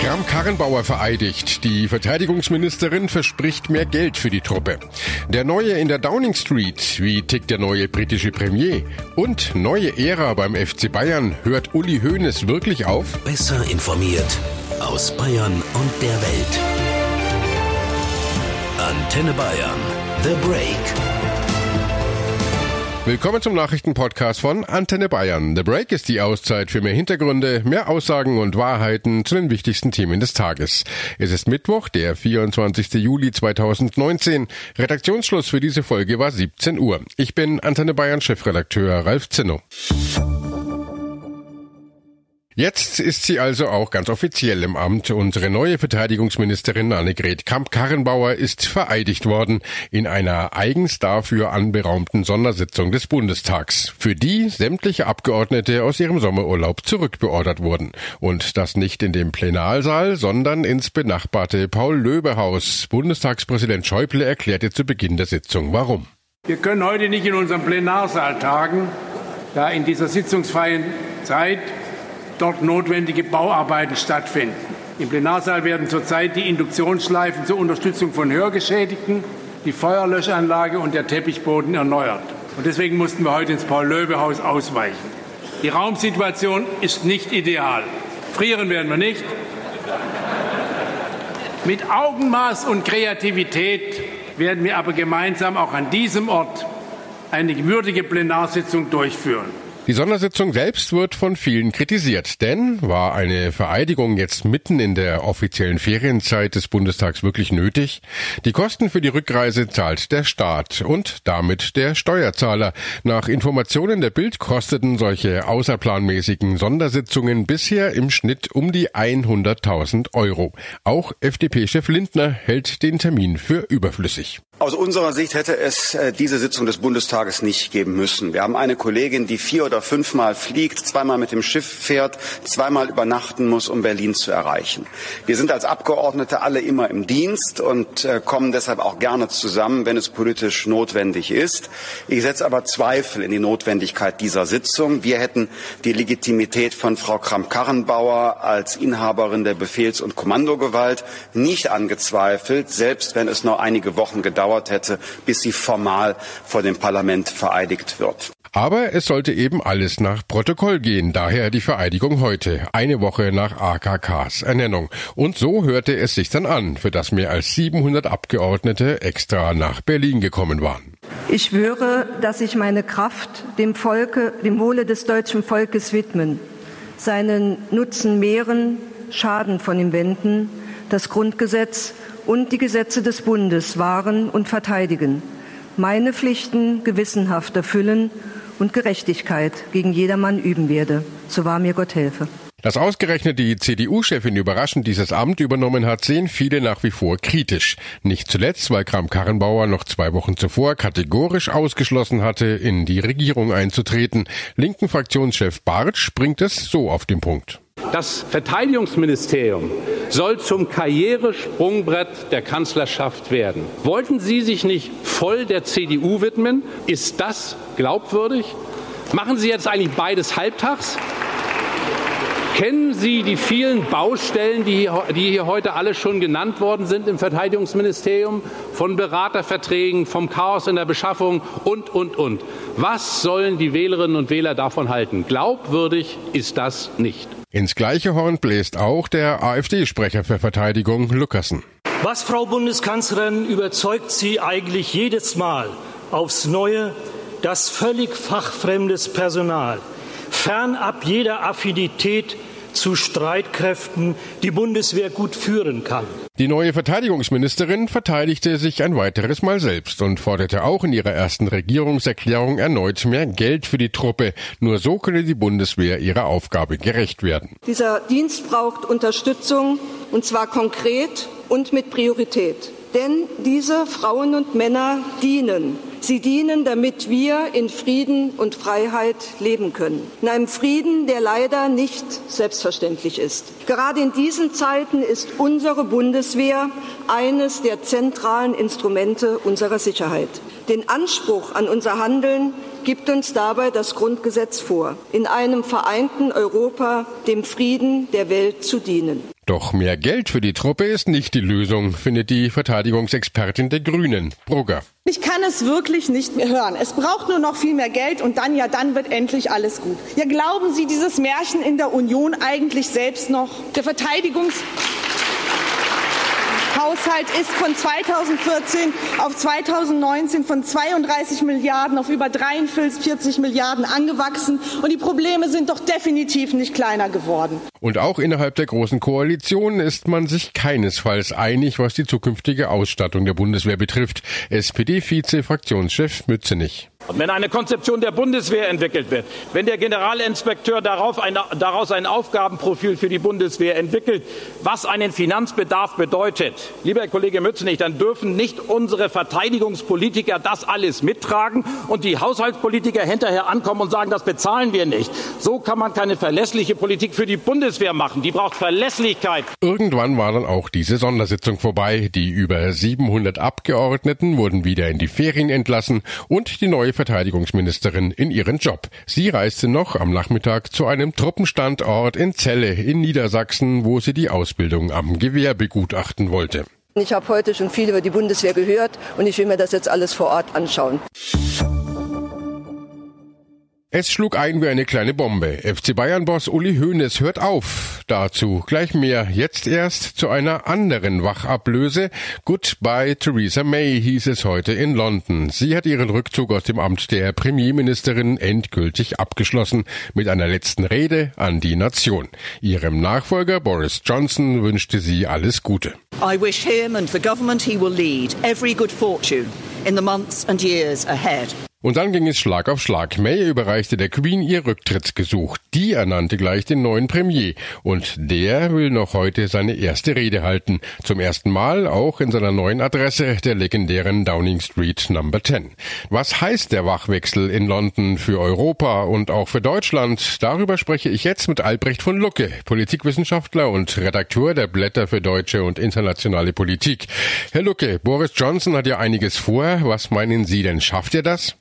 Kram-Karrenbauer vereidigt. Die Verteidigungsministerin verspricht mehr Geld für die Truppe. Der Neue in der Downing Street. Wie tickt der neue britische Premier? Und neue Ära beim FC Bayern. Hört Uli Hoeneß wirklich auf? Besser informiert aus Bayern und der Welt. Antenne Bayern. The Break. Willkommen zum Nachrichtenpodcast von Antenne Bayern. The Break ist die Auszeit für mehr Hintergründe, mehr Aussagen und Wahrheiten zu den wichtigsten Themen des Tages. Es ist Mittwoch, der 24. Juli 2019. Redaktionsschluss für diese Folge war 17 Uhr. Ich bin Antenne Bayern Chefredakteur Ralf Zinno. Jetzt ist sie also auch ganz offiziell im Amt. Unsere neue Verteidigungsministerin Annegret Kamp-Karrenbauer ist vereidigt worden in einer eigens dafür anberaumten Sondersitzung des Bundestags, für die sämtliche Abgeordnete aus ihrem Sommerurlaub zurückbeordert wurden. Und das nicht in dem Plenarsaal, sondern ins benachbarte Paul-Löbe-Haus. Bundestagspräsident Schäuble erklärte zu Beginn der Sitzung, warum. Wir können heute nicht in unserem Plenarsaal tagen, da in dieser sitzungsfreien Zeit dort notwendige Bauarbeiten stattfinden. Im Plenarsaal werden zurzeit die Induktionsschleifen zur Unterstützung von Hörgeschädigten, die Feuerlöschanlage und der Teppichboden erneuert. Und deswegen mussten wir heute ins Paul-Löbe-Haus ausweichen. Die Raumsituation ist nicht ideal. Frieren werden wir nicht. Mit Augenmaß und Kreativität werden wir aber gemeinsam auch an diesem Ort eine würdige Plenarsitzung durchführen. Die Sondersitzung selbst wird von vielen kritisiert, denn war eine Vereidigung jetzt mitten in der offiziellen Ferienzeit des Bundestags wirklich nötig? Die Kosten für die Rückreise zahlt der Staat und damit der Steuerzahler. Nach Informationen der Bild kosteten solche außerplanmäßigen Sondersitzungen bisher im Schnitt um die 100.000 Euro. Auch FDP-Chef Lindner hält den Termin für überflüssig. Aus unserer Sicht hätte es äh, diese Sitzung des Bundestages nicht geben müssen. Wir haben eine Kollegin, die vier oder fünfmal fliegt, zweimal mit dem Schiff fährt, zweimal übernachten muss, um Berlin zu erreichen. Wir sind als Abgeordnete alle immer im Dienst und äh, kommen deshalb auch gerne zusammen, wenn es politisch notwendig ist. Ich setze aber Zweifel in die Notwendigkeit dieser Sitzung. Wir hätten die Legitimität von Frau Kramp-Karrenbauer als Inhaberin der Befehls- und Kommandogewalt nicht angezweifelt, selbst wenn es noch einige Wochen gedauert gedauert hätte, bis sie formal vor dem Parlament vereidigt wird. Aber es sollte eben alles nach Protokoll gehen, daher die Vereidigung heute, eine Woche nach AKKs Ernennung. Und so hörte es sich dann an, für das mehr als 700 Abgeordnete extra nach Berlin gekommen waren. Ich schwöre, dass ich meine Kraft dem Volke, dem Wohle des deutschen Volkes widmen, seinen Nutzen mehren, Schaden von ihm wenden, das Grundgesetz und die Gesetze des Bundes wahren und verteidigen, meine Pflichten gewissenhaft erfüllen und Gerechtigkeit gegen jedermann üben werde. So wahr mir Gott helfe. Dass ausgerechnet die CDU-Chefin überraschend dieses Amt übernommen hat, sehen viele nach wie vor kritisch. Nicht zuletzt, weil Kram-Karrenbauer noch zwei Wochen zuvor kategorisch ausgeschlossen hatte, in die Regierung einzutreten. Linken Fraktionschef Bartsch bringt es so auf den Punkt. Das Verteidigungsministerium soll zum Karrieresprungbrett der Kanzlerschaft werden. Wollten Sie sich nicht voll der CDU widmen? Ist das glaubwürdig? Machen Sie jetzt eigentlich beides halbtags? Kennen Sie die vielen Baustellen, die hier, die hier, heute alle schon genannt worden sind im Verteidigungsministerium? Von Beraterverträgen, vom Chaos in der Beschaffung und, und, und. Was sollen die Wählerinnen und Wähler davon halten? Glaubwürdig ist das nicht. Ins gleiche Horn bläst auch der AfD-Sprecher für Verteidigung Lukassen. Was, Frau Bundeskanzlerin, überzeugt Sie eigentlich jedes Mal aufs Neue, dass völlig fachfremdes Personal fernab jeder Affinität zu Streitkräften die Bundeswehr gut führen kann. Die neue Verteidigungsministerin verteidigte sich ein weiteres Mal selbst und forderte auch in ihrer ersten Regierungserklärung erneut mehr Geld für die Truppe. Nur so könne die Bundeswehr ihrer Aufgabe gerecht werden. Dieser Dienst braucht Unterstützung und zwar konkret und mit Priorität. Denn diese Frauen und Männer dienen. Sie dienen, damit wir in Frieden und Freiheit leben können. In einem Frieden, der leider nicht selbstverständlich ist. Gerade in diesen Zeiten ist unsere Bundeswehr eines der zentralen Instrumente unserer Sicherheit. Den Anspruch an unser Handeln gibt uns dabei das Grundgesetz vor, in einem vereinten Europa dem Frieden der Welt zu dienen. Doch mehr Geld für die Truppe ist nicht die Lösung, findet die Verteidigungsexpertin der Grünen, Brugger. Ich kann es wirklich nicht mehr hören. Es braucht nur noch viel mehr Geld und dann, ja, dann wird endlich alles gut. Ja, glauben Sie dieses Märchen in der Union eigentlich selbst noch? Der Verteidigungs Haushalt ist von 2014 auf 2019 von 32 Milliarden auf über 43 Milliarden angewachsen. Und die Probleme sind doch definitiv nicht kleiner geworden. Und auch innerhalb der Großen Koalition ist man sich keinesfalls einig, was die zukünftige Ausstattung der Bundeswehr betrifft. SPD-Vize-Fraktionschef Mützenich. Wenn eine Konzeption der Bundeswehr entwickelt wird, wenn der Generalinspekteur daraus ein Aufgabenprofil für die Bundeswehr entwickelt, was einen Finanzbedarf bedeutet, lieber Herr Kollege Mützenich, dann dürfen nicht unsere Verteidigungspolitiker das alles mittragen und die Haushaltspolitiker hinterher ankommen und sagen, das bezahlen wir nicht. So kann man keine verlässliche Politik für die Bundeswehr machen. Die braucht Verlässlichkeit. Irgendwann war dann auch diese Sondersitzung vorbei. Die über 700 Abgeordneten wurden wieder in die Ferien entlassen und die neue Verteidigungsministerin in ihren Job. Sie reiste noch am Nachmittag zu einem Truppenstandort in Celle in Niedersachsen, wo sie die Ausbildung am Gewehr begutachten wollte. Ich habe heute schon viel über die Bundeswehr gehört und ich will mir das jetzt alles vor Ort anschauen. Es schlug ein wie eine kleine Bombe. FC Bayern-Boss Uli Hoeneß hört auf. Dazu gleich mehr. Jetzt erst zu einer anderen Wachablöse. Goodbye Theresa May hieß es heute in London. Sie hat ihren Rückzug aus dem Amt der Premierministerin endgültig abgeschlossen mit einer letzten Rede an die Nation. Ihrem Nachfolger Boris Johnson wünschte sie alles Gute. I wish him and the government he will lead every good fortune in the months and years ahead. Und dann ging es Schlag auf Schlag. May überreichte der Queen ihr Rücktrittsgesuch. Die ernannte gleich den neuen Premier. Und der will noch heute seine erste Rede halten. Zum ersten Mal auch in seiner neuen Adresse, der legendären Downing Street Number 10. Was heißt der Wachwechsel in London für Europa und auch für Deutschland? Darüber spreche ich jetzt mit Albrecht von Lucke, Politikwissenschaftler und Redakteur der Blätter für deutsche und internationale Politik. Herr Lucke, Boris Johnson hat ja einiges vor. Was meinen Sie denn? Schafft er das?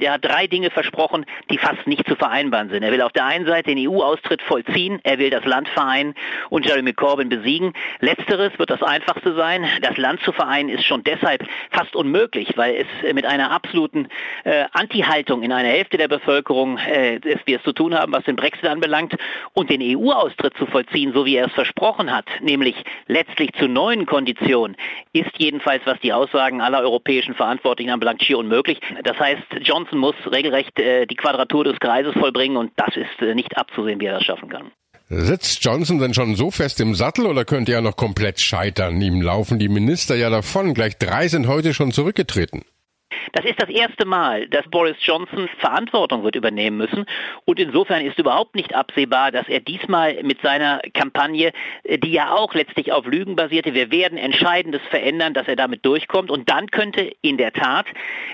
Er hat drei Dinge versprochen, die fast nicht zu vereinbaren sind. Er will auf der einen Seite den EU-Austritt vollziehen, er will das Land vereinen und Jeremy Corbyn besiegen. Letzteres wird das einfachste sein. Das Land zu vereinen ist schon deshalb fast unmöglich, weil es mit einer absoluten äh, Anti-Haltung in einer Hälfte der Bevölkerung äh, wir es zu tun haben, was den Brexit anbelangt. Und den EU-Austritt zu vollziehen, so wie er es versprochen hat, nämlich letztlich zu neuen Konditionen, ist jedenfalls, was die Aussagen aller europäischen Verantwortlichen anbelangt, schier unmöglich. Das heißt, Johnson Johnson muss regelrecht äh, die Quadratur des Kreises vollbringen und das ist äh, nicht abzusehen, wie er das schaffen kann. Sitzt Johnson denn schon so fest im Sattel oder könnte er noch komplett scheitern? Ihm laufen die Minister ja davon. Gleich drei sind heute schon zurückgetreten. Das ist das erste Mal, dass Boris Johnson Verantwortung wird übernehmen müssen. Und insofern ist überhaupt nicht absehbar, dass er diesmal mit seiner Kampagne, äh, die ja auch letztlich auf Lügen basierte, wir werden Entscheidendes verändern, dass er damit durchkommt. Und dann könnte in der Tat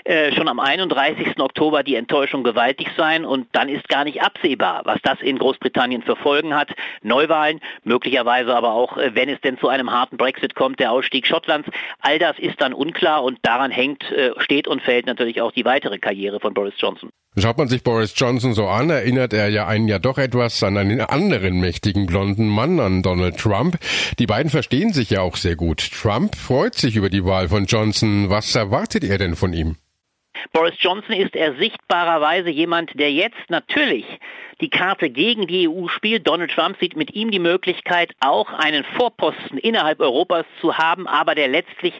äh, schon am 31. Oktober die Enttäuschung gewaltig sein. Und dann ist gar nicht absehbar, was das in Großbritannien für Folgen hat. Neuwahlen, möglicherweise aber auch, äh, wenn es denn zu einem harten Brexit kommt, der Ausstieg Schottlands. All das ist dann unklar und daran hängt, äh, steht und fällt natürlich auch die weitere Karriere von Boris Johnson. Schaut man sich Boris Johnson so an, erinnert er ja einen ja doch etwas an einen anderen mächtigen blonden Mann, an Donald Trump. Die beiden verstehen sich ja auch sehr gut. Trump freut sich über die Wahl von Johnson. Was erwartet er denn von ihm? Boris Johnson ist er sichtbarerweise jemand, der jetzt natürlich die Karte gegen die EU spielt. Donald Trump sieht mit ihm die Möglichkeit, auch einen Vorposten innerhalb Europas zu haben, aber der letztlich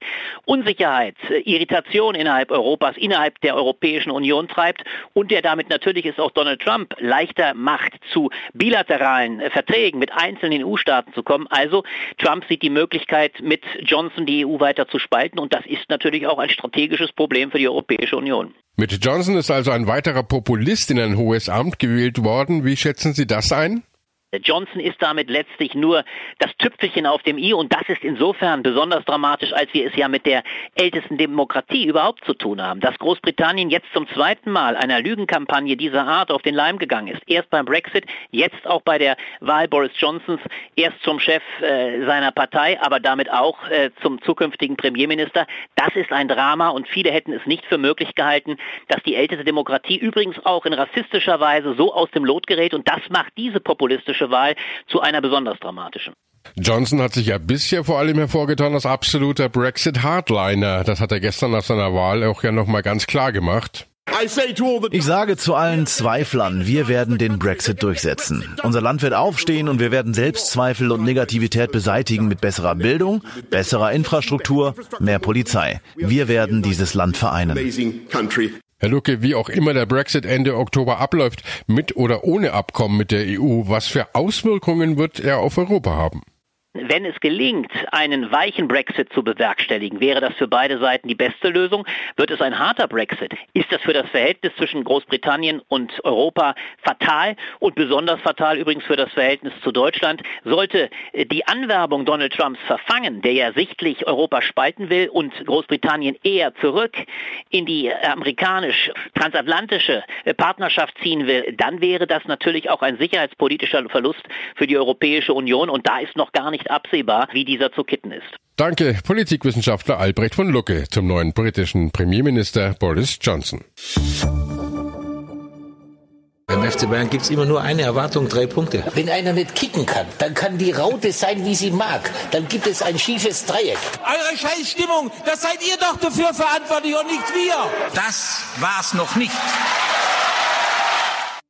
Unsicherheit, äh, Irritation innerhalb Europas, innerhalb der Europäischen Union treibt und der damit natürlich ist auch Donald Trump leichter macht, zu bilateralen äh, Verträgen mit einzelnen EU-Staaten zu kommen. Also Trump sieht die Möglichkeit, mit Johnson die EU weiter zu spalten und das ist natürlich auch ein strategisches Problem für die Europäische Union. Mit Johnson ist also ein weiterer Populist in ein hohes Amt gewählt worden. Wie schätzen Sie das ein? Johnson ist damit letztlich nur das Tüpfelchen auf dem i und das ist insofern besonders dramatisch, als wir es ja mit der ältesten Demokratie überhaupt zu tun haben. Dass Großbritannien jetzt zum zweiten Mal einer Lügenkampagne dieser Art auf den Leim gegangen ist. Erst beim Brexit, jetzt auch bei der Wahl Boris Johnsons, erst zum Chef äh, seiner Partei, aber damit auch äh, zum zukünftigen Premierminister. Das ist ein Drama und viele hätten es nicht für möglich gehalten, dass die älteste Demokratie übrigens auch in rassistischer Weise so aus dem Lot gerät und das macht diese populistische politische Wahl zu einer besonders dramatischen. Johnson hat sich ja bisher vor allem hervorgetan als absoluter Brexit-Hardliner. Das hat er gestern nach seiner Wahl auch ja nochmal ganz klar gemacht. Ich sage zu allen Zweiflern, wir werden den Brexit durchsetzen. Unser Land wird aufstehen und wir werden Selbstzweifel und Negativität beseitigen mit besserer Bildung, besserer Infrastruktur, mehr Polizei. Wir werden dieses Land vereinen. Herr Lucke, wie auch immer der Brexit Ende Oktober abläuft, mit oder ohne Abkommen mit der EU, was für Auswirkungen wird er auf Europa haben? Wenn es gelingt, einen weichen Brexit zu bewerkstelligen, wäre das für beide Seiten die beste Lösung. Wird es ein harter Brexit, ist das für das Verhältnis zwischen Großbritannien und Europa fatal und besonders fatal übrigens für das Verhältnis zu Deutschland. Sollte die Anwerbung Donald Trumps verfangen, der ja sichtlich Europa spalten will und Großbritannien eher zurück in die amerikanisch-transatlantische Partnerschaft ziehen will, dann wäre das natürlich auch ein sicherheitspolitischer Verlust für die Europäische Union und da ist noch gar nicht nicht absehbar, wie dieser zu kitten ist. Danke, Politikwissenschaftler Albrecht von Lucke zum neuen britischen Premierminister Boris Johnson. Beim FC Bayern gibt es immer nur eine Erwartung, drei Punkte. Wenn einer nicht kicken kann, dann kann die Raute sein, wie sie mag. Dann gibt es ein schiefes Dreieck. Eure Scheißstimmung, das seid ihr doch dafür verantwortlich und nicht wir. Das war's noch nicht.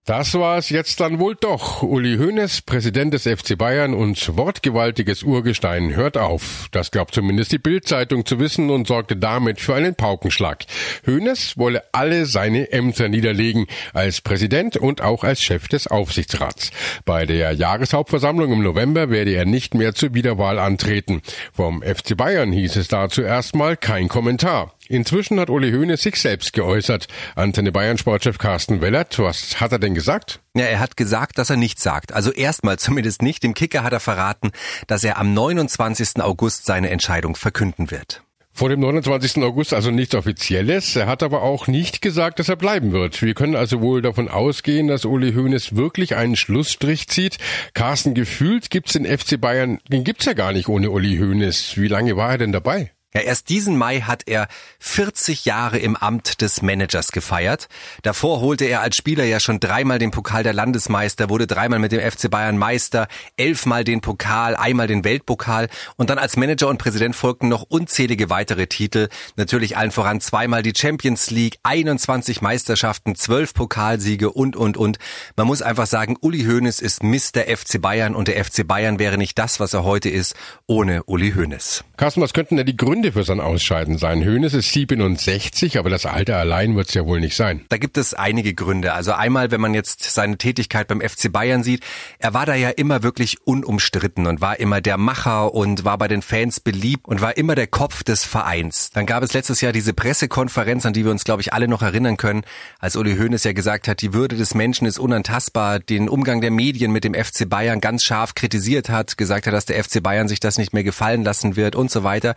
Das war es jetzt dann wohl doch. Uli Hoeneß, Präsident des FC Bayern und wortgewaltiges Urgestein, hört auf. Das glaubt zumindest die Bildzeitung zu wissen und sorgte damit für einen Paukenschlag. Hoeneß wolle alle seine Ämter niederlegen, als Präsident und auch als Chef des Aufsichtsrats. Bei der Jahreshauptversammlung im November werde er nicht mehr zur Wiederwahl antreten. Vom FC Bayern hieß es dazu erstmal kein Kommentar. Inzwischen hat Uli Hoeneß sich selbst geäußert. Antenne Bayern Sportchef Carsten Wellert, was hat er denn gesagt? Ja, er hat gesagt, dass er nichts sagt. Also erstmal zumindest nicht. Dem Kicker hat er verraten, dass er am 29. August seine Entscheidung verkünden wird. Vor dem 29. August also nichts Offizielles. Er hat aber auch nicht gesagt, dass er bleiben wird. Wir können also wohl davon ausgehen, dass Uli Hoeneß wirklich einen Schlussstrich zieht. Carsten, gefühlt gibt's den FC Bayern, den gibt's ja gar nicht ohne Uli Hoeneß. Wie lange war er denn dabei? Ja, erst diesen Mai hat er 40 Jahre im Amt des Managers gefeiert. Davor holte er als Spieler ja schon dreimal den Pokal der Landesmeister, wurde dreimal mit dem FC Bayern Meister, elfmal den Pokal, einmal den Weltpokal und dann als Manager und Präsident folgten noch unzählige weitere Titel. Natürlich allen voran zweimal die Champions League, 21 Meisterschaften, 12 Pokalsiege und, und, und. Man muss einfach sagen, Uli Hoeneß ist Mr. FC Bayern und der FC Bayern wäre nicht das, was er heute ist, ohne Uli Hoeneß. Carsten, was könnten denn die Gründe Gründe für sein Ausscheiden sein? Hönes ist 67, aber das Alter allein wird es ja wohl nicht sein. Da gibt es einige Gründe. Also einmal, wenn man jetzt seine Tätigkeit beim FC Bayern sieht, er war da ja immer wirklich unumstritten und war immer der Macher und war bei den Fans beliebt und war immer der Kopf des Vereins. Dann gab es letztes Jahr diese Pressekonferenz, an die wir uns, glaube ich, alle noch erinnern können, als Uli Hoeneß ja gesagt hat, die Würde des Menschen ist unantastbar, den Umgang der Medien mit dem FC Bayern ganz scharf kritisiert hat, gesagt hat, dass der FC Bayern sich das nicht mehr gefallen lassen wird und so weiter.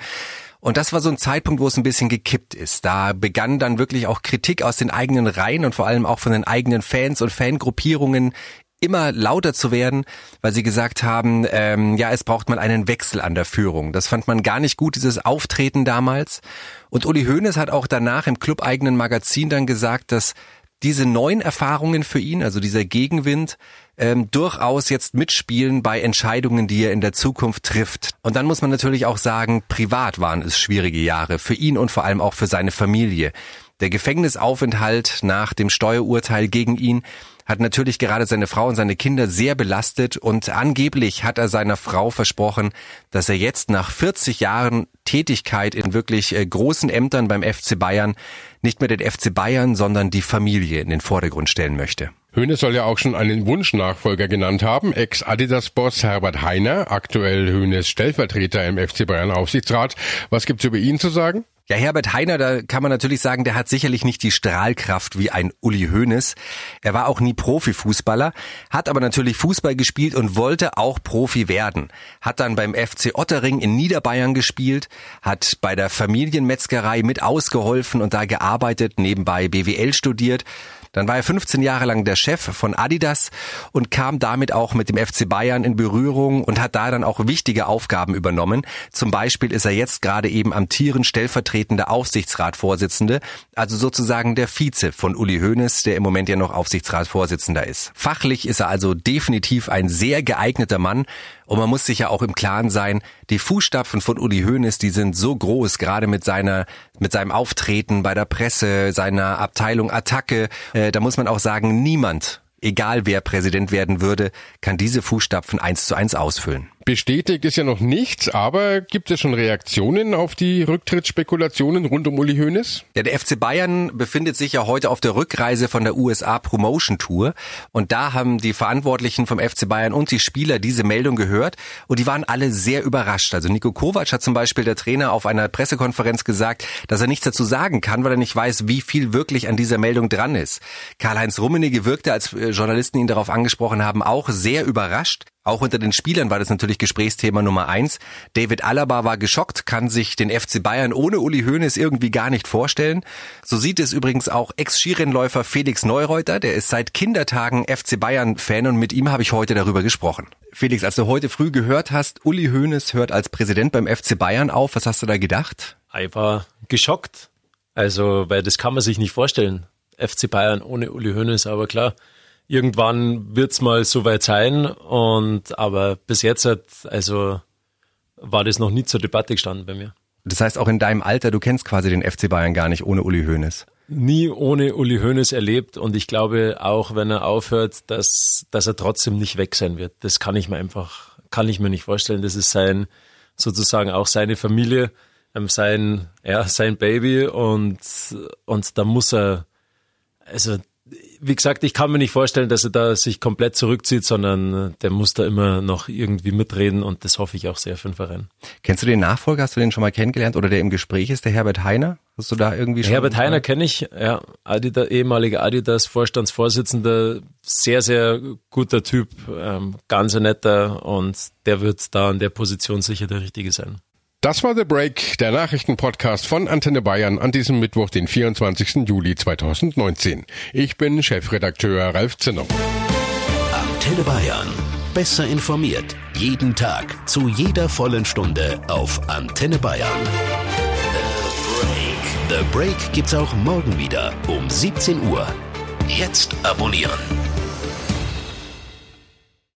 Und das war so ein Zeitpunkt, wo es ein bisschen gekippt ist. Da begann dann wirklich auch Kritik aus den eigenen Reihen und vor allem auch von den eigenen Fans und Fangruppierungen immer lauter zu werden, weil sie gesagt haben, ähm, ja, es braucht mal einen Wechsel an der Führung. Das fand man gar nicht gut, dieses Auftreten damals. Und Uli Hoeneß hat auch danach im clubeigenen Magazin dann gesagt, dass diese neuen Erfahrungen für ihn, also dieser Gegenwind, ähm, durchaus jetzt mitspielen bei Entscheidungen, die er in der Zukunft trifft. Und dann muss man natürlich auch sagen, privat waren es schwierige Jahre für ihn und vor allem auch für seine Familie. Der Gefängnisaufenthalt nach dem Steuerurteil gegen ihn hat natürlich gerade seine Frau und seine Kinder sehr belastet und angeblich hat er seiner Frau versprochen, dass er jetzt nach 40 Jahren Tätigkeit in wirklich äh, großen Ämtern beim FC Bayern nicht mehr den FC Bayern, sondern die Familie in den Vordergrund stellen möchte. Höhne soll ja auch schon einen Wunschnachfolger genannt haben. Ex-Adidas-Boss Herbert Heiner, aktuell Höhnes Stellvertreter im FC Bayern Aufsichtsrat. Was gibt's über ihn zu sagen? Ja, Herbert Heiner, da kann man natürlich sagen, der hat sicherlich nicht die Strahlkraft wie ein Uli Hoeneß. Er war auch nie Profifußballer, hat aber natürlich Fußball gespielt und wollte auch Profi werden. Hat dann beim FC Ottering in Niederbayern gespielt, hat bei der Familienmetzgerei mit ausgeholfen und da gearbeitet, nebenbei BWL studiert dann war er 15 Jahre lang der Chef von Adidas und kam damit auch mit dem FC Bayern in Berührung und hat da dann auch wichtige Aufgaben übernommen. Zum Beispiel ist er jetzt gerade eben amtierend stellvertretender Aufsichtsratsvorsitzende, also sozusagen der Vize von Uli Hoeneß, der im Moment ja noch Aufsichtsratsvorsitzender ist. Fachlich ist er also definitiv ein sehr geeigneter Mann Und man muss sich ja auch im Klaren sein, die Fußstapfen von Uli Hoeneß, die sind so groß, gerade mit seiner, mit seinem Auftreten bei der Presse, seiner Abteilung Attacke. Äh, da muss man auch sagen, niemand egal wer Präsident werden würde, kann diese Fußstapfen eins zu eins ausfüllen. Bestätigt ist ja noch nichts, aber gibt es schon Reaktionen auf die Rücktrittsspekulationen rund um Uli Hoeneß? Ja, der FC Bayern befindet sich ja heute auf der Rückreise von der USA Promotion Tour und da haben die Verantwortlichen vom FC Bayern und die Spieler diese Meldung gehört und die waren alle sehr überrascht. Also Nico Kovac hat zum Beispiel der Trainer auf einer Pressekonferenz gesagt, dass er nichts dazu sagen kann, weil er nicht weiß, wie viel wirklich an dieser Meldung dran ist. Karl-Heinz Rummenigge wirkte, als äh, Journalisten ihn darauf angesprochen haben, auch sehr überrascht. Auch unter den Spielern war das natürlich Gesprächsthema Nummer eins. David Alaba war geschockt, kann sich den FC Bayern ohne Uli Hoeneß irgendwie gar nicht vorstellen. So sieht es übrigens auch Ex-Skirennläufer Felix Neureuter, der ist seit Kindertagen FC Bayern-Fan und mit ihm habe ich heute darüber gesprochen. Felix, als du heute früh gehört hast, Uli Hoeneß hört als Präsident beim FC Bayern auf, was hast du da gedacht? Ich war geschockt. Also, weil das kann man sich nicht vorstellen. FC Bayern ohne Uli Hoeneß, aber klar, irgendwann wird's mal soweit sein. Und aber bis jetzt hat, also war das noch nie zur Debatte gestanden bei mir. Das heißt, auch in deinem Alter, du kennst quasi den FC Bayern gar nicht ohne Uli Hoeneß. Nie ohne Uli Hoeneß erlebt und ich glaube auch, wenn er aufhört, dass, dass er trotzdem nicht weg sein wird. Das kann ich mir einfach, kann ich mir nicht vorstellen. Das ist sein, sozusagen auch seine Familie, ähm, sein, ja, sein Baby und, und da muss er, also wie gesagt, ich kann mir nicht vorstellen, dass er da sich komplett zurückzieht, sondern der muss da immer noch irgendwie mitreden und das hoffe ich auch sehr für den Verein. Kennst du den Nachfolger? Hast du den schon mal kennengelernt oder der im Gespräch ist, der Herbert Heiner? Hast du da irgendwie schon? Herbert Heiner kenne ich, ja, Adidas, ehemaliger Adidas Vorstandsvorsitzender, sehr, sehr guter Typ, ähm, ganz netter und der wird da an der Position sicher der Richtige sein. Das war The Break, der Nachrichtenpodcast von Antenne Bayern an diesem Mittwoch, den 24. Juli 2019. Ich bin Chefredakteur Ralf Zinner. Antenne Bayern. Besser informiert. Jeden Tag. Zu jeder vollen Stunde auf Antenne Bayern. The Break. The Break gibt's auch morgen wieder um 17 Uhr. Jetzt abonnieren.